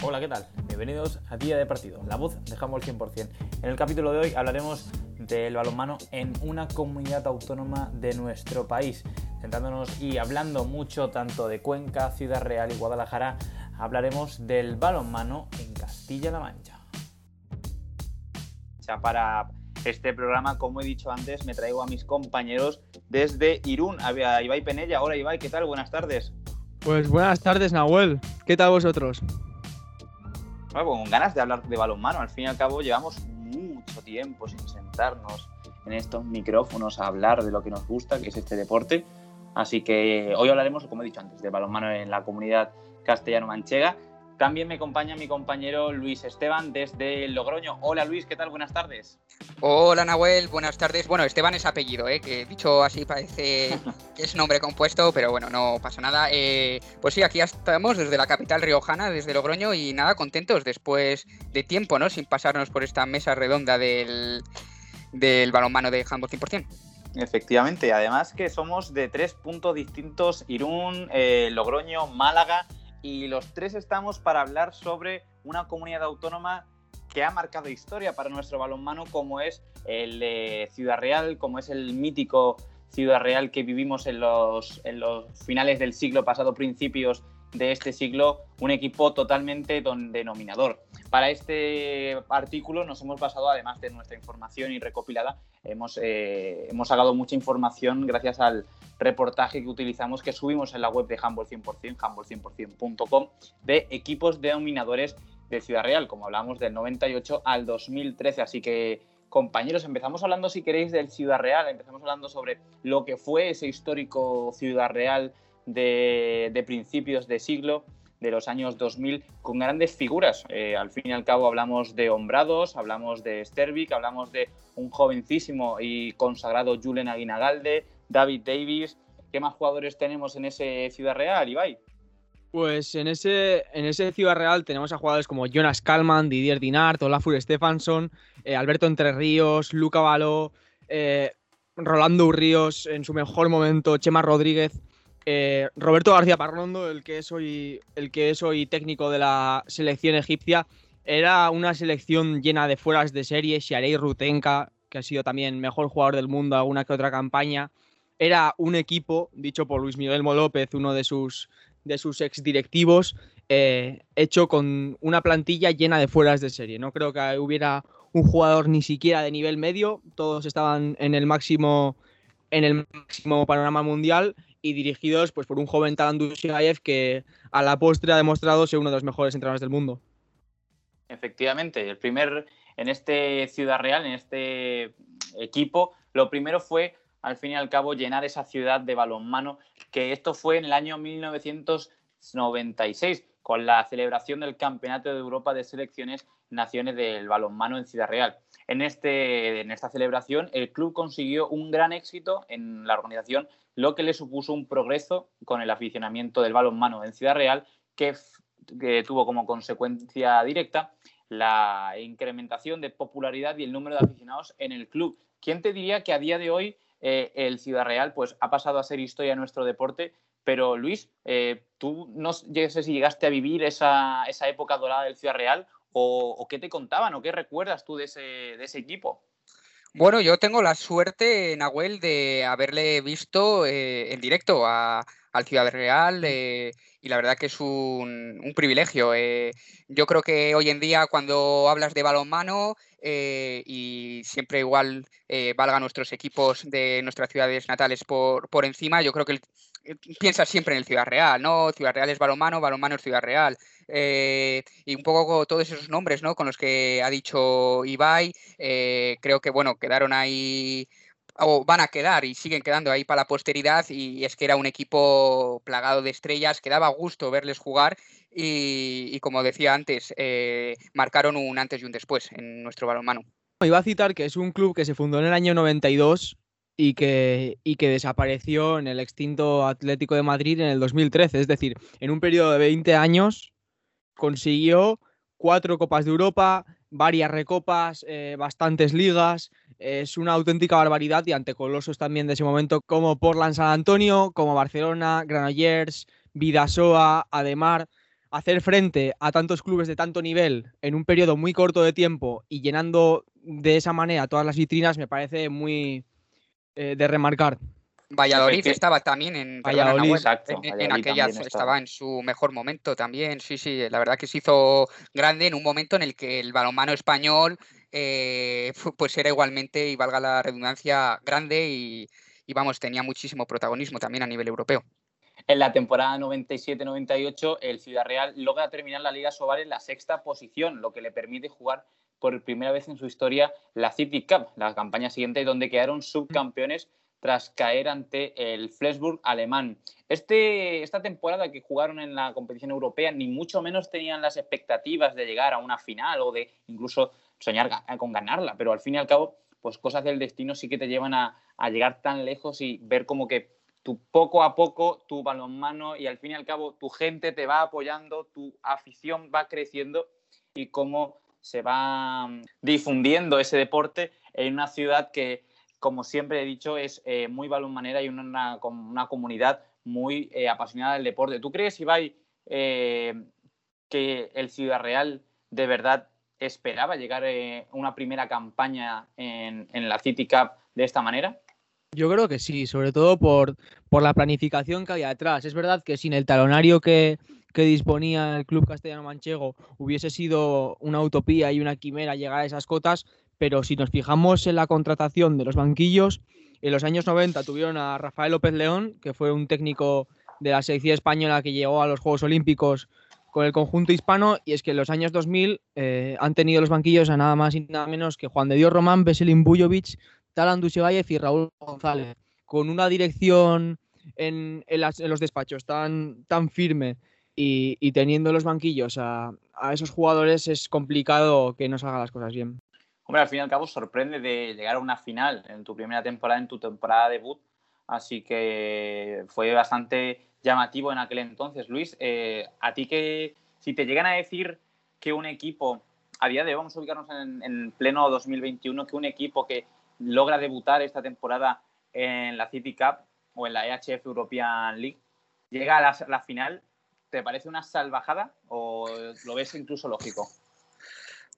Hola, ¿qué tal? Bienvenidos a Día de Partido, la voz de Handball 100%. En el capítulo de hoy hablaremos del balonmano en una comunidad autónoma de nuestro país, centrándonos y hablando mucho tanto de Cuenca, Ciudad Real y Guadalajara, hablaremos del balonmano en Castilla-La Mancha. Para este programa, como he dicho antes, me traigo a mis compañeros desde Irún, a Ibai Penella. Hola Ibai, ¿qué tal? Buenas tardes. Pues buenas tardes, Nahuel. ¿Qué tal vosotros? Bueno, con ganas de hablar de balonmano. Al fin y al cabo, llevamos mucho tiempo sin sentarnos en estos micrófonos a hablar de lo que nos gusta, que es este deporte. Así que hoy hablaremos, como he dicho antes, de balonmano en la comunidad castellano-manchega. También me acompaña mi compañero Luis Esteban desde Logroño. Hola Luis, ¿qué tal? Buenas tardes. Hola Nahuel, buenas tardes. Bueno, Esteban es apellido, ¿eh? que dicho así parece que es nombre compuesto, pero bueno, no pasa nada. Eh, pues sí, aquí estamos desde la capital riojana, desde Logroño, y nada, contentos después de tiempo, ¿no? Sin pasarnos por esta mesa redonda del, del balonmano de handball 100%. Efectivamente, además que somos de tres puntos distintos, Irún, eh, Logroño, Málaga, y los tres estamos para hablar sobre una comunidad autónoma que ha marcado historia para nuestro balonmano, como es el Ciudad Real, como es el mítico Ciudad Real que vivimos en los, en los finales del siglo pasado, principios de este siglo, un equipo totalmente denominador. Para este artículo nos hemos basado, además de nuestra información y recopilada, hemos, eh, hemos sacado mucha información gracias al reportaje que utilizamos, que subimos en la web de Handball 100%, handball100%.com, de equipos denominadores de Ciudad Real, como hablamos del 98 al 2013. Así que, compañeros, empezamos hablando, si queréis, del Ciudad Real, empezamos hablando sobre lo que fue ese histórico Ciudad Real de, principios de siglo de los años 2000 con grandes figuras. Eh, al fin y al cabo hablamos de Hombrados, hablamos de Stervik, hablamos de un jovencísimo y consagrado Julen Aguinagalde, David Davis. ¿Qué más jugadores tenemos en ese Ciudad Real, Ibai? Pues en ese, en ese Ciudad Real tenemos a jugadores como Jonas Kalman, Didier Dinart, Olafur Stefansson, eh, Alberto Entre Ríos, Luca Baló, eh, Rolando Urríos en su mejor momento, Chema Rodríguez. Eh, Roberto García Parrondo, el que, es hoy, técnico de la selección egipcia, era una selección llena de fueras de serie. Sharei Rutenka, que ha sido también mejor jugador del mundo alguna que otra campaña. Era un equipo, dicho por Luis Miguel Molópez, uno de sus, de sus exdirectivos, eh, hecho con una plantilla llena de fueras de serie. No creo que hubiera un jugador ni siquiera de nivel medio, todos estaban en el máximo, en el máximo panorama mundial y dirigidos pues, por un joven Talandu que a la postre ha demostrado ser uno de los mejores entrenadores del mundo. Efectivamente, el primer en este Ciudad Real, en este equipo, lo primero fue al fin y al cabo llenar esa ciudad de balonmano, que esto fue en el año 1996 con la celebración del Campeonato de Europa de Selecciones Naciones del Balonmano en Ciudad Real. En, este, en esta celebración, el club consiguió un gran éxito en la organización lo que le supuso un progreso con el aficionamiento del balonmano en Ciudad Real, que, tuvo como consecuencia directa la incrementación de popularidad y el número de aficionados en el club. ¿Quién te diría que a día de hoy eh, el Ciudad Real pues, ha pasado a ser historia en nuestro deporte? Pero Luis, eh, tú no sé si llegaste a vivir esa, época dorada del Ciudad Real o, qué te contaban o qué recuerdas tú de ese equipo. Bueno, yo tengo la suerte, Nahuel, de haberle visto eh, en directo al Ciudad Real eh, y la verdad que es un, privilegio. Eh, yo creo que hoy en día cuando hablas de balonmano y siempre igual valga nuestros equipos de nuestras ciudades natales por, por encima, yo creo que piensas siempre en el Ciudad Real, ¿no? Ciudad Real es balonmano, balonmano es Ciudad Real. Eh, y un poco todos esos nombres ¿no? con los que ha dicho Ibai, eh, creo que bueno, quedaron ahí o van a quedar y siguen quedando ahí para la posteridad y es que era un equipo plagado de estrellas, que daba gusto verles jugar y, como decía antes, eh, marcaron un antes y un después en nuestro balonmano. Iba a citar que es un club que se fundó en el año 92 y que, y que desapareció en el extinto Atlético de Madrid en el 2013, es decir, en un periodo de 20 años consiguió cuatro Copas de Europa, varias recopas, eh, bastantes ligas. Es una auténtica barbaridad y ante colosos también de ese momento como Portland San Antonio, como Barcelona, Granollers, Vidasoa, Ademar. hacer frente a tantos clubes de tanto nivel en un periodo muy corto de tiempo y llenando de esa manera todas las vitrinas me parece muy eh, de remarcar. Valladolid estaba también en, Valladolid, en, aquellas estaba. en su mejor momento también, sí, sí, la verdad que se hizo grande en un momento en el que el balonmano español eh, pues era igualmente, y valga la redundancia, grande y, y vamos, tenía muchísimo protagonismo también a nivel europeo. En la temporada 97-98, el Ciudad Real logra terminar la Liga Sobal en la sexta posición, lo que le permite jugar por primera vez en su historia la City Cup, la campaña siguiente, donde quedaron subcampeones tras caer ante el Flensburg alemán. Este, esta temporada que jugaron en la competición europea, ni mucho menos tenían las expectativas de llegar a una final o de incluso soñar con ganarla, pero al fin y al cabo, pues cosas del destino sí que te llevan a, a llegar tan lejos y ver como que tu, poco a poco tu balonmano y al fin y al cabo tu gente te va apoyando, tu afición va creciendo y cómo se va mm, difundiendo ese deporte en una ciudad que, como siempre he dicho, es eh, muy balonmanera y una, una comunidad muy eh, apasionada del deporte. ¿Tú crees, Ibai, eh, que el Ciudad Real de verdad esperaba llegar una primera campaña en, en la City Cup de esta manera? Yo creo que sí, sobre todo por, por la planificación que había atrás. Es verdad que sin el talonario que, que disponía el Club Castellano Manchego hubiese sido una utopía y una quimera llegar a esas cotas, pero si nos fijamos en la contratación de los banquillos, en los años 90 tuvieron a Rafael López León, que fue un técnico de la selección española que llegó a los Juegos Olímpicos con el conjunto hispano, y es que en los años 2000 eh, han tenido los banquillos a nada más y nada menos que Juan de Dios Román, Veselin Bujovic, Talan Dusevayev y Raúl González, con una dirección en, los despachos tan, tan firme y, teniendo los banquillos a, esos jugadores es complicado que no salgan las cosas bien. Hombre, al fin y al cabo sorprende de llegar a una final en tu primera temporada, en tu temporada debut, así que fue bastante llamativo en aquel entonces. Luis, eh, a ti que si te llegan a decir que un equipo, a día de hoy vamos a ubicarnos en, en pleno 2021, que un equipo que logra debutar esta temporada en la City Cup o en la EHF European League, llega a la, final, ¿te parece una salvajada o lo ves incluso lógico?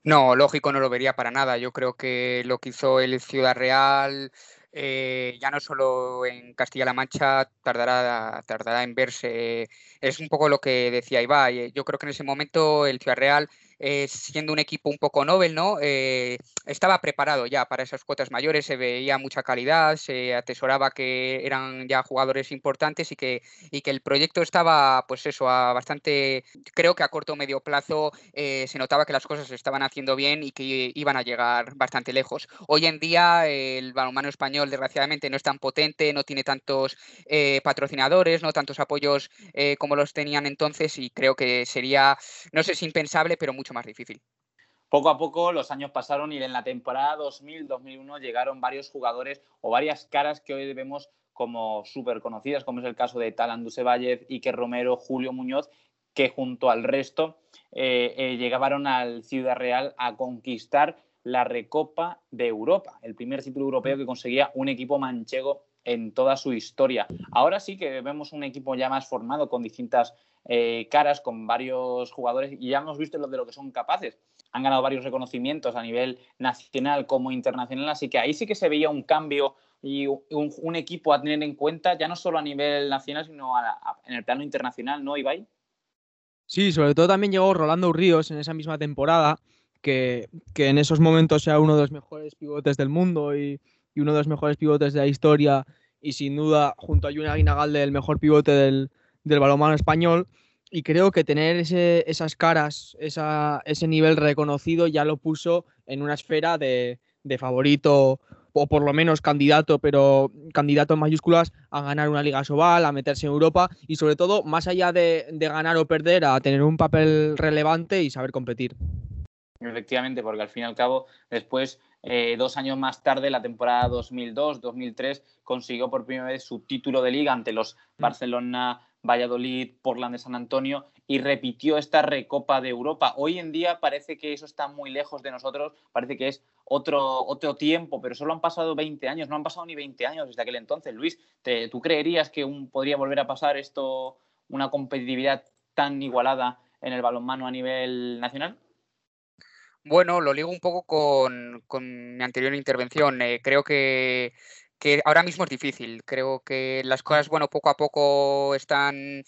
No, lógico no lo vería para nada. Yo creo que lo que hizo el Ciudad Real, eh, ya no solo en Castilla-La Mancha, tardará, tardará en verse. Es un poco lo que decía Ibai. Yo creo que en ese momento el Ciudad Real eh, siendo un equipo un poco Nobel, ¿no? Eh, estaba preparado ya para esas cuotas mayores, se veía mucha calidad, se atesoraba que eran ya jugadores importantes y que, y que el proyecto estaba, pues eso, a bastante, creo que a corto o medio plazo eh, se notaba que las cosas se estaban haciendo bien y que iban a llegar bastante lejos. Hoy en día el balonmano español, desgraciadamente, no es tan potente, no tiene tantos patrocinadores, no tantos apoyos como los tenían entonces y creo que sería, no sé si impensable, pero mucho más difícil. Poco a poco los años pasaron y en la temporada 2000-2001 llegaron varios jugadores o varias caras que hoy vemos como súper conocidas, como es el caso de Talan Dusevayev, Iker Romero, Julio Muñoz, que junto al resto eh, eh, llegaron al Ciudad Real a conquistar la Recopa de Europa, el primer título europeo que conseguía un equipo manchego en toda su historia. Ahora sí que vemos un equipo ya más formado con distintas eh, caras, con varios jugadores y ya hemos visto lo de lo que son capaces. Han ganado varios reconocimientos a nivel nacional como internacional, así que ahí sí que se veía un cambio y un, equipo a tener en cuenta, ya no solo a nivel nacional, sino en el plano internacional, ¿no, Ibai? Sí, sobre todo también llegó Rolando Ríos en esa misma temporada, que, que en esos momentos sea uno de los mejores pivotes del mundo y, y uno de los mejores pivotes de la historia y sin duda junto a Juna Aguinagalde el mejor pivote del, del balonmano español. Y creo que tener ese, esas caras, esa, ese nivel reconocido ya lo puso en una esfera de, de favorito o por lo menos candidato, pero candidato en mayúsculas a ganar una Liga Sobal, a meterse en Europa y sobre todo, más allá de, de, ganar o perder, a tener un papel relevante y saber competir. Efectivamente, porque al fin y al cabo, después eh, dos años más tarde, la temporada 2002-2003, consiguió por primera vez su título de liga ante los mm. Barcelona, Valladolid, Portland de San Antonio y repitió esta Recopa de Europa. Hoy en día parece que eso está muy lejos de nosotros, parece que es otro, otro tiempo, pero solo han pasado 20 años, no han pasado ni 20 años desde aquel entonces. Luis, ¿tú creerías que un, podría volver a pasar esto, una competitividad tan igualada en el balonmano a nivel nacional? Bueno, lo ligo un poco con, mi anterior intervención. Eh, creo que que ahora mismo es difícil. Creo que las cosas, bueno, poco a poco están,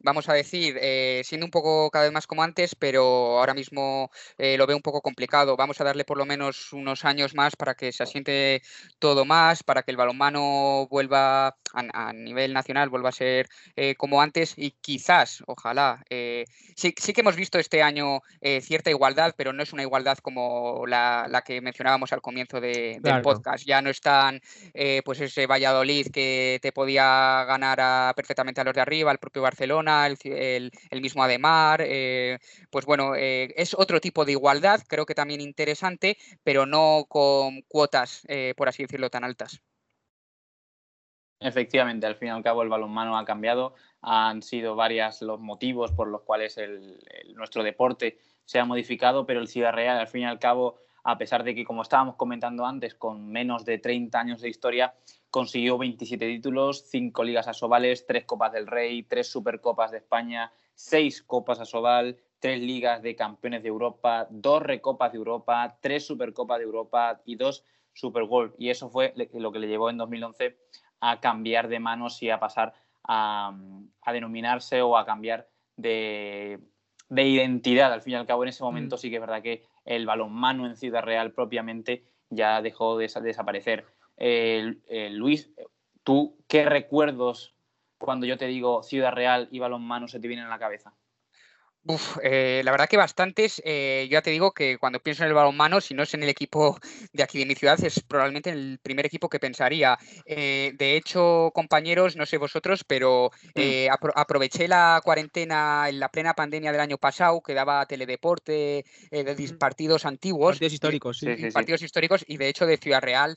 vamos a decir, eh, siendo un poco cada vez más como antes, pero ahora mismo eh, lo veo un poco complicado. Vamos a darle por lo menos unos años más para que se asiente todo más, para que el balonmano vuelva a, nivel nacional, vuelva a ser eh, como antes y quizás, ojalá, sí, sí, que hemos visto este año cierta igualdad, pero no es una igualdad como la, que mencionábamos al comienzo del podcast. Ya no están pues ese Valladolid que te podía ganar perfectamente a los de arriba, el propio Barcelona, el, mismo Ademar. Eh, pues bueno, eh, es otro tipo de igualdad, creo que también interesante, pero no con cuotas, eh, por así decirlo, tan altas. Efectivamente, al fin y al cabo el balonmano ha cambiado, han sido varios los motivos por los cuales nuestro deporte se ha modificado, pero el Ciudad Real al fin y al cabo a pesar de que, como estábamos comentando antes, con menos de 30 años de historia, consiguió 27 títulos, 5 ligas asobales, 3 Copas del Rey, 3 Supercopas de España, 6 Copas asobal, 3 ligas de campeones de Europa, 2 Recopas de Europa, 3 Supercopas de Europa y 2 Super World. Y eso fue lo que le llevó en 2011 a cambiar de manos y a pasar a, denominarse o a cambiar de, de, identidad. Al fin y al cabo, en ese momento mm. sí que es verdad que el balonmano en Ciudad Real propiamente ya dejó de, desaparecer. Luis, ¿tú qué recuerdos cuando yo te digo Ciudad Real y balonmano se te vienen a la cabeza? Uf, eh, la verdad que bastantes. Eh, ya te digo que cuando pienso en el balonmano, si no es en el equipo de aquí de mi ciudad, es probablemente el primer equipo que pensaría. Eh, de hecho, compañeros, no sé vosotros, pero mm. aproveché la cuarentena en la plena pandemia del año pasado, que daba teledeporte de partidos antiguos. Partidos históricos, sí. partidos históricos, y de hecho de Ciudad Real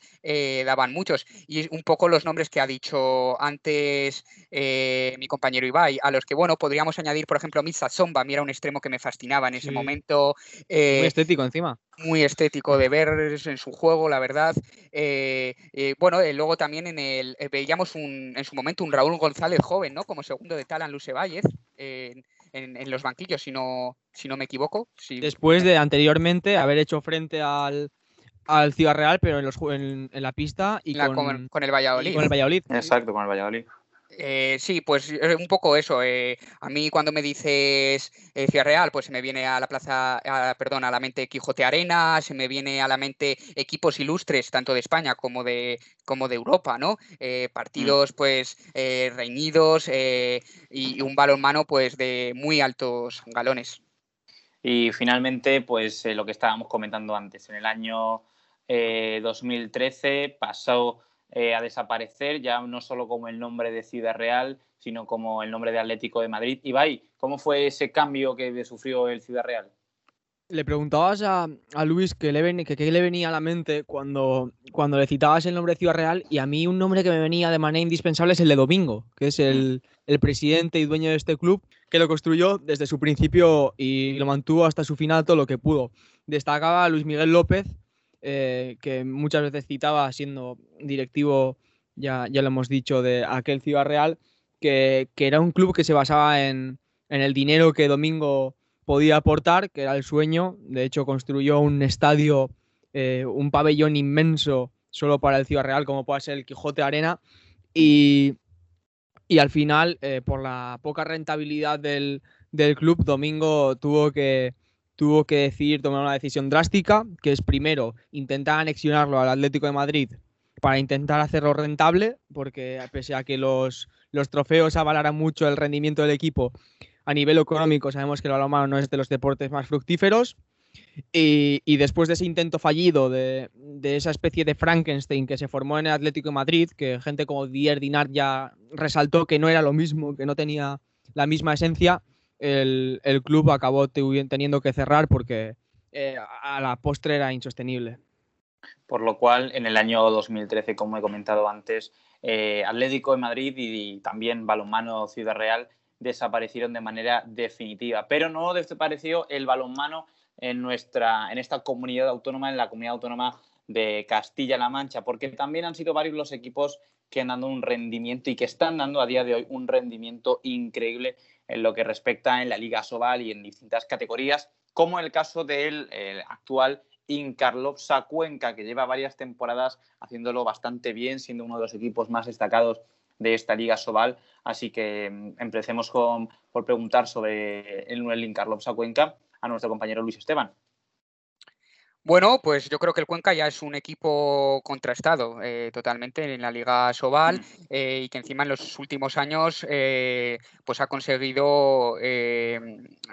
daban muchos. Y un poco los nombres que ha dicho antes mi compañero Ibai, a los que, bueno, podríamos añadir, por ejemplo, Mitza Zomba, mira un extremo que me fascinaba en ese momento. muy eh, estético encima. Muy estético de ver en su juego, la verdad. Eh, eh, bueno, luego también en el veíamos un, en su momento un Raúl González joven, ¿no? Como segundo de Talan Lucebállez. En, en, los banquillos, si no, si no me equivoco. Después de anteriormente haber hecho frente al, al Ciudad Real, pero en, los, en, la pista y con, con, el Valladolid. Con el Valladolid. Exacto, con el Valladolid. Eh, sí, pues eh, un poco eso. Eh, a mí cuando me dices Ciudad Real, pues se me viene a la plaza, perdón, a la mente Quijote Arena, se me viene a la mente equipos ilustres tanto de España como de como de Europa, ¿no? Mm. partidos pues reñidos y, un balonmano pues de muy altos galones. Y finalmente, pues lo que estábamos comentando antes, en el año 2013 pasó eh, a desaparecer, ya no solo como el nombre de Ciudad Real, sino como el nombre de Atlético de Madrid. Ibai, ¿cómo fue ese cambio que sufrió el Ciudad Real? Le preguntabas a, Luis qué le, le venía a la mente cuando, cuando le citabas el nombre de Ciudad Real y a mí un nombre que me venía de manera indispensable es el de Domingo, que es el, el presidente y dueño de este club, que lo construyó desde su principio y lo mantuvo hasta su final todo lo que pudo. Destacaba Luis Miguel López, eh, que muchas veces citaba siendo directivo, ya, ya lo hemos dicho, de aquel Ciudad Real, que, era un club que se basaba en, el dinero que Domingo podía aportar, que era el sueño. De hecho, construyó un estadio, eh, un pabellón inmenso solo para el Ciudad Real, como puede ser el Quijote Arena. Y, al final, eh, por la poca rentabilidad del, del club, Domingo tuvo que, tuvo que decidir tomar una decisión drástica, que es primero intentar anexionarlo al Atlético de Madrid para intentar hacerlo rentable, porque pese a que los, los trofeos avalaran mucho el rendimiento del equipo, a nivel económico sabemos que el balonmano no es de los deportes más fructíferos. Y, después de ese intento fallido, de, esa especie de Frankenstein que se formó en el Atlético de Madrid, que gente como Dier Dinard ya resaltó que no era lo mismo, que no tenía la misma esencia, el, club acabó teniendo que cerrar porque eh, a la postre era insostenible. Por lo cual, en el año 2013, como he comentado antes, eh, Atlético de Madrid y, también Balonmano Ciudad Real desaparecieron de manera definitiva. Pero no desapareció el balonmano en, nuestra, en esta comunidad autónoma, en la comunidad autónoma de Castilla-La Mancha, porque también han sido varios los equipos que han dado un rendimiento y que están dando a día de hoy un rendimiento increíble en lo que respecta en la Liga Sobal y en distintas categorías, como el caso del actual Incarlopsa Cuenca, que lleva varias temporadas haciéndolo bastante bien, siendo uno de los equipos más destacados de esta Liga Sobal. Así que mm, empecemos con, por preguntar sobre el, el Incarlopsa Cuenca a nuestro compañero Luis Esteban. Bueno, pues yo creo que el Cuenca ya es un equipo contrastado eh, totalmente en la Liga Sobal mm. eh, y que encima en los últimos años eh, pues ha conseguido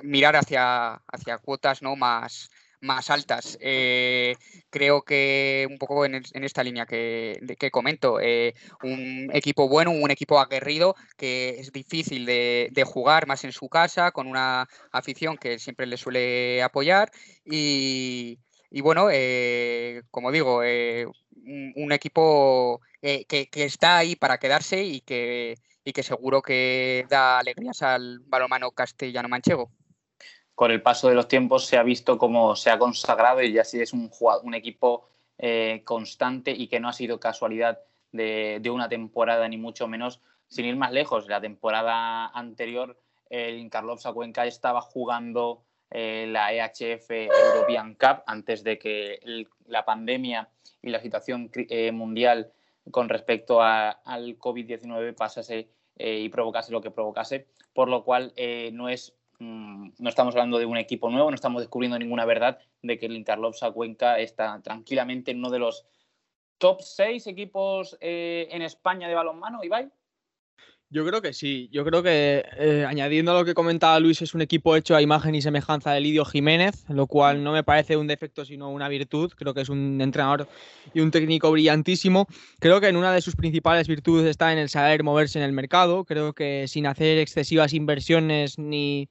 mirar hacia, hacia cuotas no más, más altas. creo que un poco en, esta línea que, que comento, un equipo bueno, un equipo aguerrido que es difícil de, de, jugar más en su casa, con una afición que siempre le suele apoyar y, y bueno, eh, como digo, eh, un, equipo eh, que, está ahí para quedarse y que, y que seguro que da alegrías al balomano castellano-manchego. Con el paso de los tiempos se ha visto cómo se ha consagrado y ya sí es un, equipo constante y que no ha sido casualidad de, de, una temporada, ni mucho menos, sin ir más lejos. La temporada anterior, el Carlos Cuenca estaba jugando eh, la EHF European Cup antes de que la pandemia y la situación eh, mundial con respecto al COVID-19 pasase eh, y provocase lo que provocase, por lo cual no es mm, no estamos hablando de un equipo nuevo, no estamos descubriendo ninguna verdad de que el Interlopsa Cuenca está tranquilamente en uno de los top 6 equipos en España de balonmano, Ibai. Yo creo que sí. Yo creo que, eh, añadiendo a lo que comentaba Luis, es un equipo hecho a imagen y semejanza de Lidio Jiménez, lo cual no me parece un defecto, sino una virtud. Creo que es un entrenador y un técnico brillantísimo. Creo que en una de sus principales virtudes está en el saber moverse en el mercado. Creo que sin hacer excesivas inversiones ni,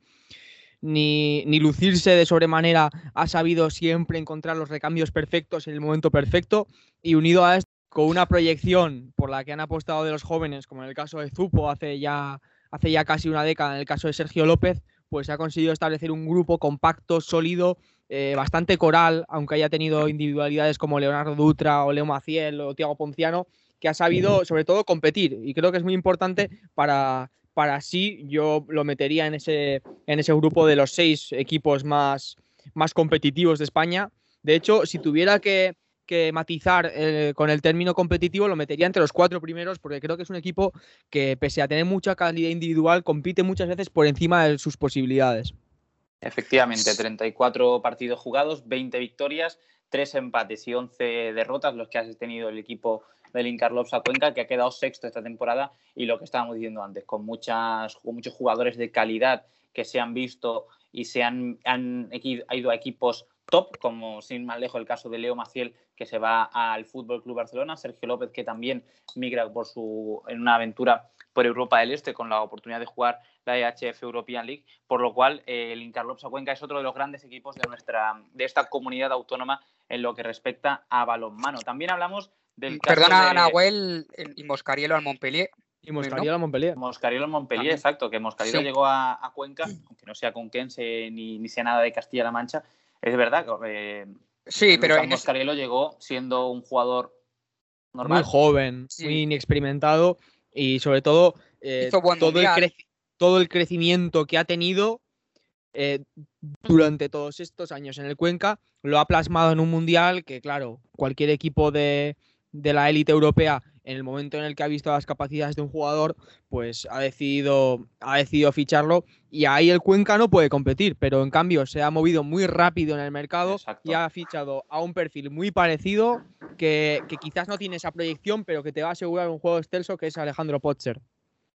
ni, ni lucirse de sobremanera, ha sabido siempre encontrar los recambios perfectos en el momento perfecto. Y unido a esto, con una proyección por la que han apostado de los jóvenes, como en el caso de Zupo hace ya, hace ya casi una década, en el caso de Sergio López, pues ha conseguido establecer un grupo compacto, sólido, eh, bastante coral, aunque haya tenido individualidades como Leonardo Dutra o Leo Maciel o Tiago Ponciano, que ha sabido sobre todo competir y creo que es muy importante para, para sí, yo lo metería en ese, en ese grupo de los seis equipos más, más competitivos de España. De hecho, si tuviera que, que matizar eh, con el término competitivo, lo metería entre los cuatro primeros, porque creo que es un equipo que, pese a tener mucha calidad individual, compite muchas veces por encima de sus posibilidades. Efectivamente, 34 partidos jugados, 20 victorias, 3 empates y 11 derrotas, los que ha tenido el equipo del Incarlovsa Cuenca, que ha quedado sexto esta temporada, y lo que estábamos diciendo antes, con, muchas, muchos jugadores de calidad que se han visto y se han, han ido a equipos top, como sin más lejos el caso de Leo Maciel, que se va al Fútbol Club Barcelona, Sergio López, que también migra por su, en una aventura por Europa del Este con la oportunidad de jugar la EHF European League, por lo cual eh, el Incarlopsa Cuenca es otro de los grandes equipos de, nuestra, de esta comunidad autónoma en lo que respecta a balonmano. También hablamos del caso Perdona, Nahuel, y Moscarielo al Montpellier. Y Moscarielo al Montpellier. Moscarielo al Montpellier, exacto, que Moscarielo llegó a, Cuenca, aunque no sea conquense ni, ni sea nada de Castilla-La Mancha, es verdad que eh, sí, pero llegó siendo un jugador normal. Muy joven, muy inexperimentado y sobre todo eh, todo, el todo, el crecimiento que ha tenido eh, durante todos estos años en el Cuenca lo ha plasmado en un mundial que, claro, cualquier equipo de, de la élite europea en el momento en el que ha visto las capacidades de un jugador, pues ha decidido, ha decidido ficharlo y ahí el Cuenca no puede competir, pero en cambio se ha movido muy rápido en el mercado y ha fichado a un perfil muy parecido que, quizás no tiene esa proyección, pero que te va a asegurar un juego excelso que es Alejandro Potcher.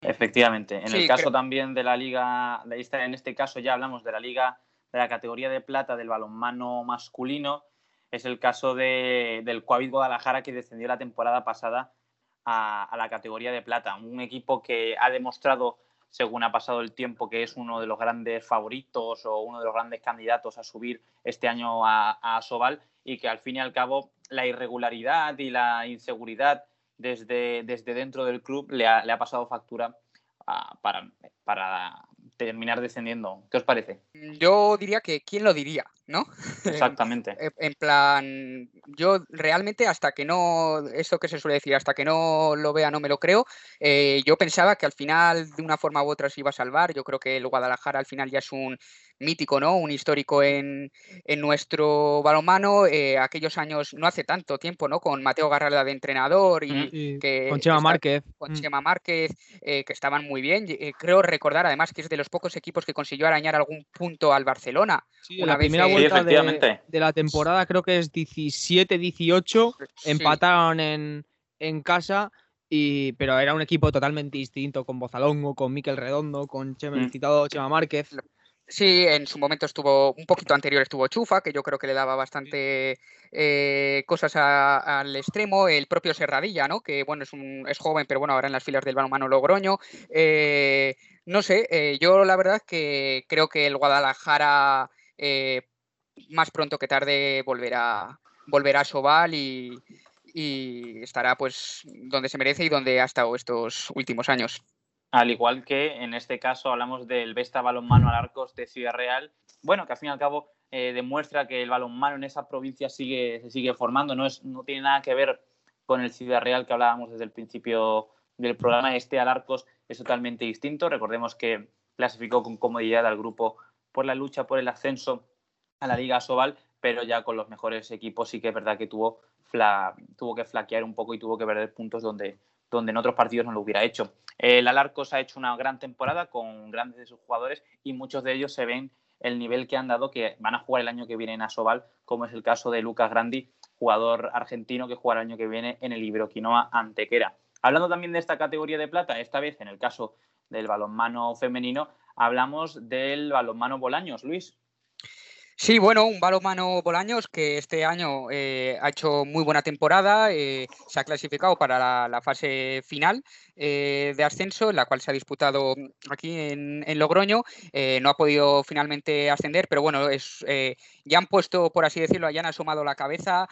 Efectivamente, en el caso también de la liga, en este caso ya hablamos de la liga de la categoría de plata del balonmano masculino, es el caso de, del Coavit Guadalajara que descendió la temporada pasada a, la categoría de plata. Un equipo que ha demostrado, según ha pasado el tiempo, que es uno de los grandes favoritos o uno de los grandes candidatos a subir este año a, a Sobal y que al fin y al cabo la irregularidad y la inseguridad desde, desde dentro del club le ha, le ha pasado factura para, para terminar descendiendo. ¿Qué os parece? Yo diría que quién lo diría, ¿no? Exactamente. en plan, yo realmente hasta que no, esto que se suele decir, hasta que no lo vea no me lo creo, eh, yo pensaba que al final de una forma u otra se iba a salvar, yo creo que el Guadalajara al final ya es un mítico, ¿no? Un histórico en, nuestro balonmano, eh, aquellos años, no hace tanto tiempo, ¿no? Con Mateo Garralda de entrenador y que, con Chema Márquez. Con mm. Chema Márquez, eh, que estaban muy bien. Eh, creo recordar además que es de los pocos equipos que consiguió arañar algún punto al Barcelona. Sí, una la primera vuelta de, la temporada, creo que es 17-18, empataron en, en casa. Y, pero era un equipo totalmente distinto, con Bozalongo, con Miquel Redondo, con Chema, mm. citado Chema Márquez. Sí, en su momento estuvo, un poquito anterior estuvo Chufa, que yo creo que le daba bastante eh, cosas al extremo, el propio Serradilla, ¿no? Que bueno, es, un, es joven, pero bueno, ahora en las filas del balonmano Logroño. Eh, no sé, eh, yo la verdad que creo que el Guadalajara más pronto que tarde volverá, volverá a Sobal y, y estará pues donde se merece y donde ha estado estos últimos años. Al igual que en este caso hablamos del Vesta Balonmano al Arcos de Ciudad Real, bueno, que al fin y al cabo eh, demuestra que el balonmano en esa provincia sigue, se sigue formando, no, es, no tiene nada que ver con el Ciudad Real que hablábamos desde el principio del programa. Este Alarcos es totalmente distinto. Recordemos que clasificó con comodidad al grupo por la lucha por el ascenso a la Liga Sobal, pero ya con los mejores equipos sí que es verdad que tuvo, tuvo que flaquear un poco y tuvo que perder puntos donde, donde en otros partidos no lo hubiera hecho. El Alarcos ha hecho una gran temporada con grandes de sus jugadores y muchos de ellos se ven el nivel que han dado que van a jugar el año que viene en Asobal, como es el caso de Lucas Grandi, jugador argentino que jugará el año que viene en el Iberoquinoa Antequera. Hablando también de esta categoría de plata, esta vez en el caso del balonmano femenino, hablamos del balonmano Bolaños. Luis. Sí, bueno, un balonmano Bolaños que este año eh, ha hecho muy buena temporada, eh, se ha clasificado para la fase final eh, de ascenso, en la cual se ha disputado aquí en, Logroño. Eh, no ha podido finalmente ascender, pero bueno, es, eh, ya han puesto, por así decirlo, ya han asomado la cabeza,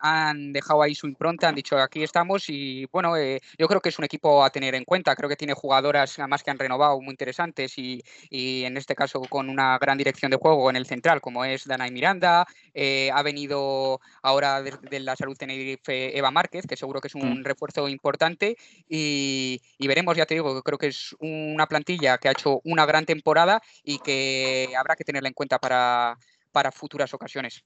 han dejado ahí su impronta, han dicho aquí estamos y bueno, yo creo que es un equipo a tener en cuenta. Creo que tiene jugadoras además que han renovado muy interesantes y, en este caso con una gran dirección de juego en el central, como es Dana y Miranda. ha venido ahora de, la salud Tenerife Eva Márquez, que seguro que es un mm. refuerzo importante. Y, y, veremos, ya te digo, creo que es una plantilla que ha hecho una gran temporada y que habrá que tenerla en cuenta para, futuras ocasiones.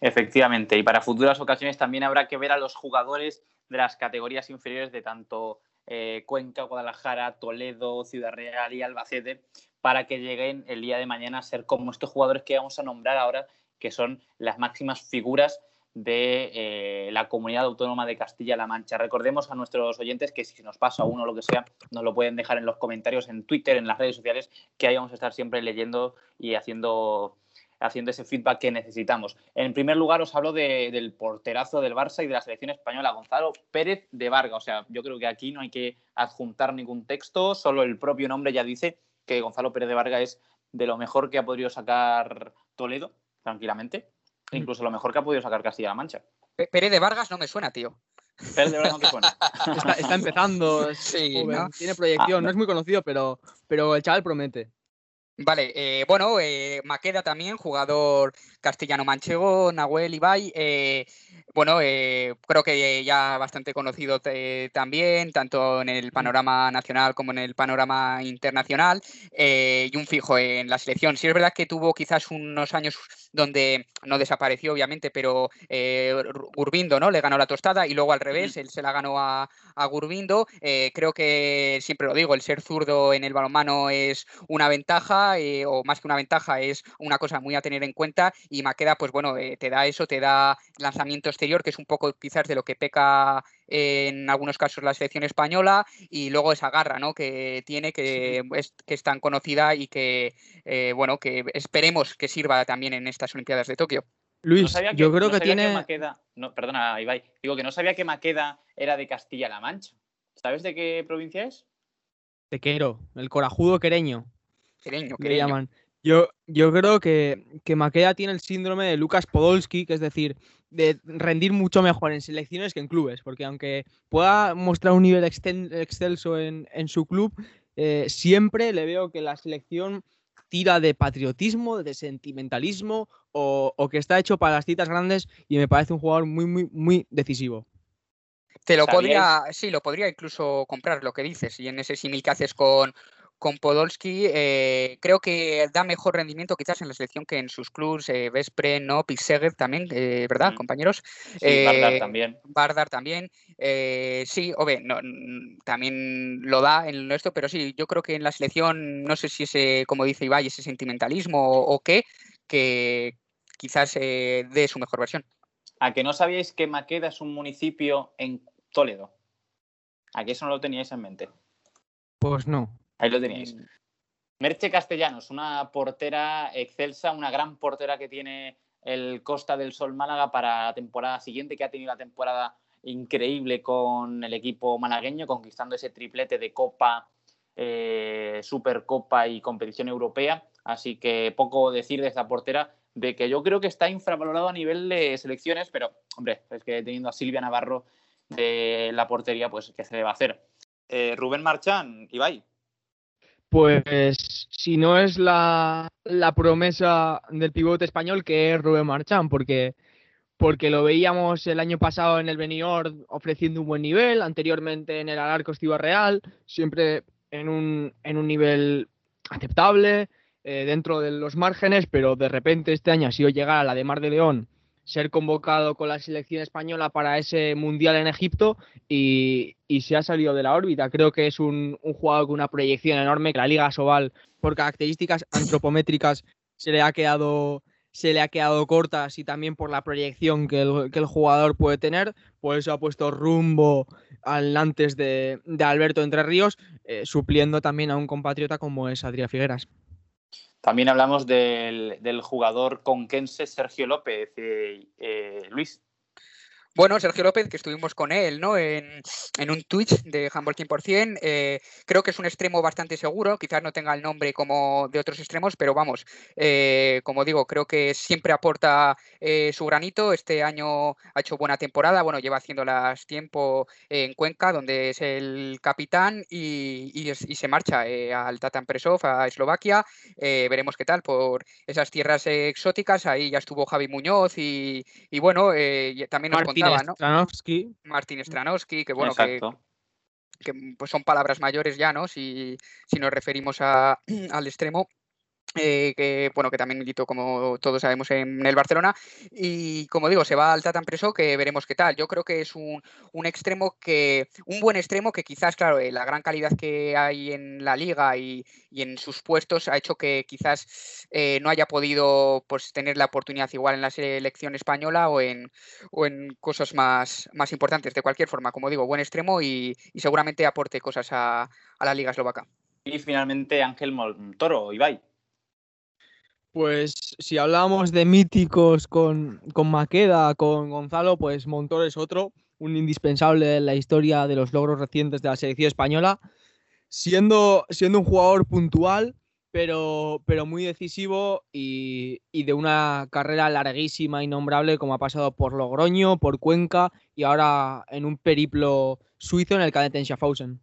Efectivamente, y para futuras ocasiones también habrá que ver a los jugadores de las categorías inferiores de tanto eh, Cuenca, Guadalajara, Toledo, Ciudad Real y Albacete para que lleguen el día de mañana a ser como estos jugadores que vamos a nombrar ahora, que son las máximas figuras de eh, la comunidad autónoma de Castilla-La Mancha. Recordemos a nuestros oyentes que si nos pasa uno o lo que sea, nos lo pueden dejar en los comentarios en Twitter, en las redes sociales, que ahí vamos a estar siempre leyendo y haciendo, haciendo ese feedback que necesitamos. En primer lugar, os hablo del porterazo del Barça y de la selección española, Gonzalo Pérez de Varga. O sea, yo creo que aquí no hay que adjuntar ningún texto, solo el propio nombre ya dice que Gonzalo Pérez de Varga es de lo mejor que ha podido sacar Toledo, tranquilamente Mm. incluso lo mejor que ha podido sacar Castilla-La Mancha. Pérez de Vargas no me suena, tío. Pérez de Vargas no te suena. está, empezando, tiene proyección, ah, no es muy conocido, pero, pero el chaval promete. Vale, eh, bueno, eh, Maqueda también, jugador castellano-manchego, Nahuel Ibai. Eh, bueno, creo que ya bastante conocido también, tanto en el panorama nacional como en el panorama internacional, y un fijo en la selección. Sí es verdad que tuvo quizás unos años donde no desapareció, obviamente, pero Gurbindo ¿no? le ganó la tostada y luego al revés, él se la ganó a, a Gurbindo. creo que, siempre lo digo, el ser zurdo en el balonmano es una ventaja eh, o más que una ventaja, es una cosa muy a tener en cuenta y Maqueda, pues bueno, eh, te da eso, te da lanzamiento exterior, que es un poco quizás de lo que peca en algunos casos la selección española y luego esa garra ¿no? que tiene que es, que es tan conocida y que eh, bueno que esperemos que sirva también en estas Olimpiadas de Tokio. Luis, yo creo que tiene. no, perdona, Ibai. Digo que no sabía que Maqueda era de Castilla-La Mancha. ¿Sabes de qué provincia es? Tequero, el corajudo quereño. Le llaman. Yo, yo creo que, que Maqueda tiene el síndrome de Lucas Podolski, que es decir, de rendir mucho mejor en selecciones que en clubes, porque aunque pueda mostrar un nivel excelso en, su club, eh, siempre le veo que la selección tira de patriotismo, de sentimentalismo o, o, que está hecho para las citas grandes y me parece un jugador muy, muy, muy decisivo. Te lo podría, sí, lo podría incluso comprar lo que dices y en ese símil que haces con, con Podolski, eh, creo que da mejor rendimiento quizás en la selección que en sus clubs, eh, Vespre, no, también, eh, ¿verdad, compañeros? Sí, Bardar también. Bardar también. sí, o no, también lo da en esto, pero sí, yo creo que en la selección, no sé si ese, como dice Ibai, ese sentimentalismo o, qué, que quizás dé su mejor versión. ¿A que no sabíais que Maqueda es un municipio en Toledo? ¿A que eso no lo teníais en mente? Pues no. Ahí lo teníais. Mm. Merche Castellanos, una portera excelsa, una gran portera que tiene el Costa del Sol Málaga para la temporada siguiente, que ha tenido la temporada increíble con el equipo malagueño, conquistando ese triplete de Copa, eh, Supercopa y competición europea. Así que poco decir de esta portera, de que yo creo que está infravalorado a nivel de selecciones, pero hombre, es que teniendo a Silvia Navarro de la portería, pues ¿qué se le va a hacer? Eh, Rubén Marchán, Ibai. Pues si no es la, promesa del pivote español, que es Rubén Marchán, porque, porque lo veíamos el año pasado en el Benidorm ofreciendo un buen nivel, anteriormente en el Alarcos Real, siempre en un, en un nivel aceptable, eh, dentro de los márgenes, pero de repente este año ha sido llegar a la de Mar de León ser convocado con la selección española para ese mundial en Egipto y, se ha salido de la órbita. Creo que es un, jugador con una proyección enorme, que la Liga Sobal, por características antropométricas, se le ha quedado se le ha quedado corta y también por la proyección que el, jugador puede tener, por eso ha puesto rumbo al antes de, Alberto Entre Ríos, eh, supliendo también a un compatriota como es Adrián Figueras. También hablamos del, jugador conquense Sergio López. Eh, eh, Luis. Bueno, Sergio López, que estuvimos con él ¿no? en, un Twitch de Handball 100%, eh, creo que es un extremo bastante seguro, quizás no tenga el nombre como de otros extremos, pero vamos, eh, como digo, creo que siempre aporta eh, su granito. Este año ha hecho buena temporada, bueno, lleva haciéndolas tiempo en Cuenca, donde es el capitán y, se marcha al Tatan Presov, a Eslovaquia. veremos qué tal por esas tierras exóticas. Ahí ya estuvo Javi Muñoz y, bueno, también nos Martín Stranowski, que bueno, que, pues son palabras mayores ya, ¿no? Si, si nos referimos a, al extremo. Eh, que bueno que también militó como todos sabemos en el Barcelona. Y como digo se va al Tatan Preso que veremos qué tal. Yo creo que es un, un, extremo que un buen extremo que quizás claro eh, la gran calidad que hay en la liga y, y en sus puestos ha hecho que quizás eh, no haya podido pues tener la oportunidad igual en la selección española o en, o en cosas más, más importantes. De cualquier forma como digo buen extremo y, y seguramente aporte cosas a, a la liga eslovaca. Y finalmente Ángel Montoro Ibai pues si hablamos de míticos con, con Maqueda, con Gonzalo, pues Montor es otro, un indispensable en la historia de los logros recientes de la selección española, siendo, siendo un jugador puntual, pero, pero muy decisivo y, y, de una carrera larguísima, innombrable, como ha pasado por Logroño, por Cuenca y ahora en un periplo suizo en el cadete en Schaffhausen.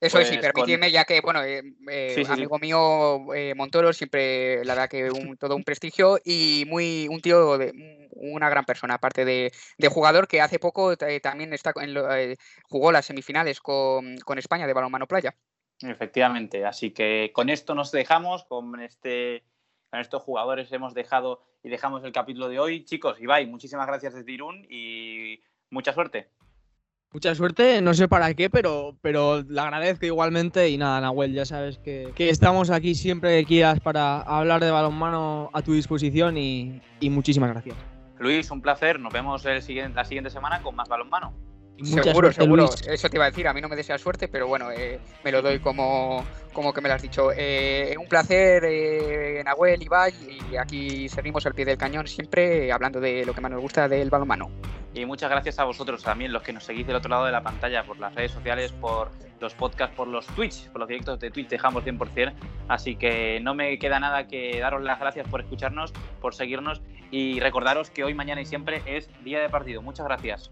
Eso es, sí, pues permíteme, ya que, bueno, eh, eh, amigo mío eh, Montoro, siempre la verdad que un, todo un prestigio y muy un tío de una gran persona, aparte de, jugador que hace poco también está en jugó las semifinales con, con, España de balonmano playa. Efectivamente, así que con esto nos dejamos, con este con estos jugadores hemos dejado y dejamos el capítulo de hoy. Chicos, Ibai, muchísimas gracias desde Irún y mucha suerte. Mucha suerte, no sé para qué, pero, pero le agradezco igualmente. Y nada, Nahuel, ya sabes que, estamos aquí siempre que quieras para hablar de balonmano a tu disposición y, muchísimas gracias. Luis, un placer. Nos vemos el siguiente, la siguiente semana con más balonmano. Seguro, seguro. Eso te iba a decir. A mí no me desea suerte, pero bueno, eh, me lo doy como, como que me lo has dicho. Eh, un placer, eh, Nahuel, Ibai, y aquí seguimos al pie del cañón siempre hablando de lo que más nos gusta del balonmano. Y muchas gracias a vosotros también, los que nos seguís del otro lado de la pantalla, por las redes sociales, por los podcasts, por los Twitch, por los directos de Twitch, dejamos 100%. Así que no me queda nada que daros las gracias por escucharnos, por seguirnos y recordaros que hoy, mañana y siempre es día de partido. Muchas gracias.